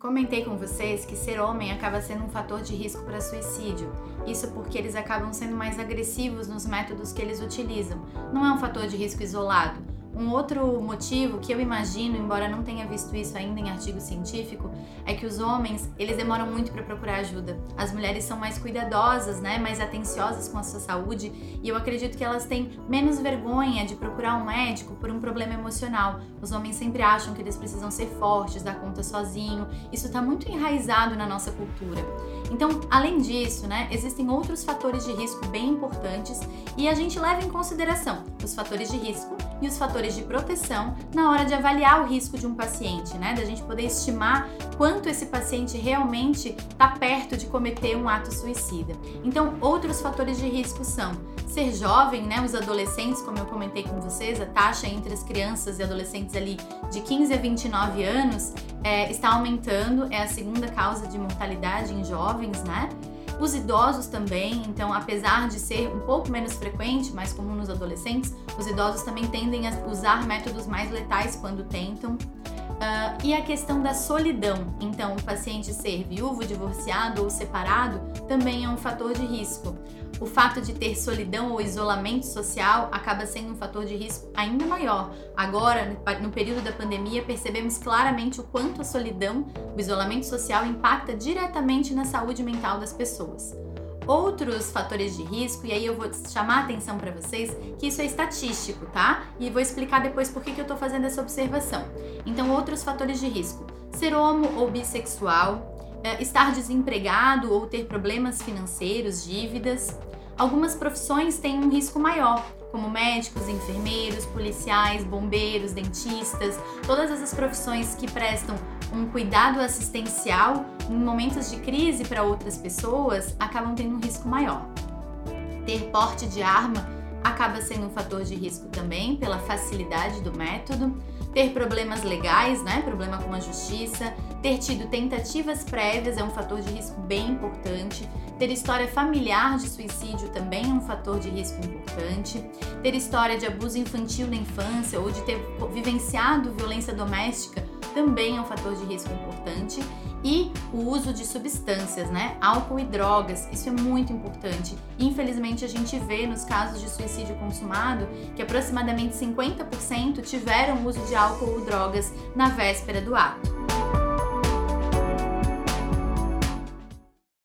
Comentei com vocês que ser homem acaba sendo um fator de risco para suicídio. Isso porque eles acabam sendo mais agressivos nos métodos que eles utilizam. Não é um fator de risco isolado. Um outro motivo que eu imagino, embora não tenha visto isso ainda em artigo científico, é que os homens, eles demoram muito para procurar ajuda. As mulheres são mais cuidadosas, né, mais atenciosas com a sua saúde, e eu acredito que elas têm menos vergonha de procurar um médico por um problema emocional. Os homens sempre acham que eles precisam ser fortes, dar conta sozinho. Isso está muito enraizado na nossa cultura. Então, além disso, né, existem outros fatores de risco bem importantes e a gente leva em consideração os fatores de risco e os fatores de proteção na hora de avaliar o risco de um paciente, né? Da gente poder estimar quanto esse paciente realmente está perto de cometer um ato suicida. Então, outros fatores de risco são ser jovem, né? Os adolescentes, como eu comentei com vocês, a taxa entre as crianças e adolescentes ali de 15 a 29 anos é, está aumentando, é a segunda causa de mortalidade em jovens, né? Os idosos também, então, apesar de ser um pouco menos frequente, mais comum nos adolescentes, os idosos também tendem a usar métodos mais letais quando tentam. Uh, e a questão da solidão. Então, o paciente ser viúvo, divorciado ou separado também é um fator de risco. O fato de ter solidão ou isolamento social acaba sendo um fator de risco ainda maior. Agora, no período da pandemia, percebemos claramente o quanto a solidão, o isolamento social impacta diretamente na saúde mental das pessoas outros fatores de risco, e aí eu vou chamar a atenção para vocês que isso é estatístico, tá? E vou explicar depois por que, que eu tô fazendo essa observação. Então, outros fatores de risco: ser homo ou bissexual, eh, estar desempregado ou ter problemas financeiros, dívidas. Algumas profissões têm um risco maior, como médicos, enfermeiros, policiais, bombeiros, dentistas, todas essas profissões que prestam um cuidado assistencial em momentos de crise para outras pessoas acabam tendo um risco maior. Ter porte de arma acaba sendo um fator de risco também pela facilidade do método. Ter problemas legais, né? Problema com a justiça, ter tido tentativas prévias é um fator de risco bem importante. Ter história familiar de suicídio também é um fator de risco importante. Ter história de abuso infantil na infância ou de ter vivenciado violência doméstica também é um fator de risco importante. E o uso de substâncias, né? Álcool e drogas, isso é muito importante. Infelizmente, a gente vê nos casos de suicídio consumado que aproximadamente 50% tiveram uso de álcool ou drogas na véspera do ato.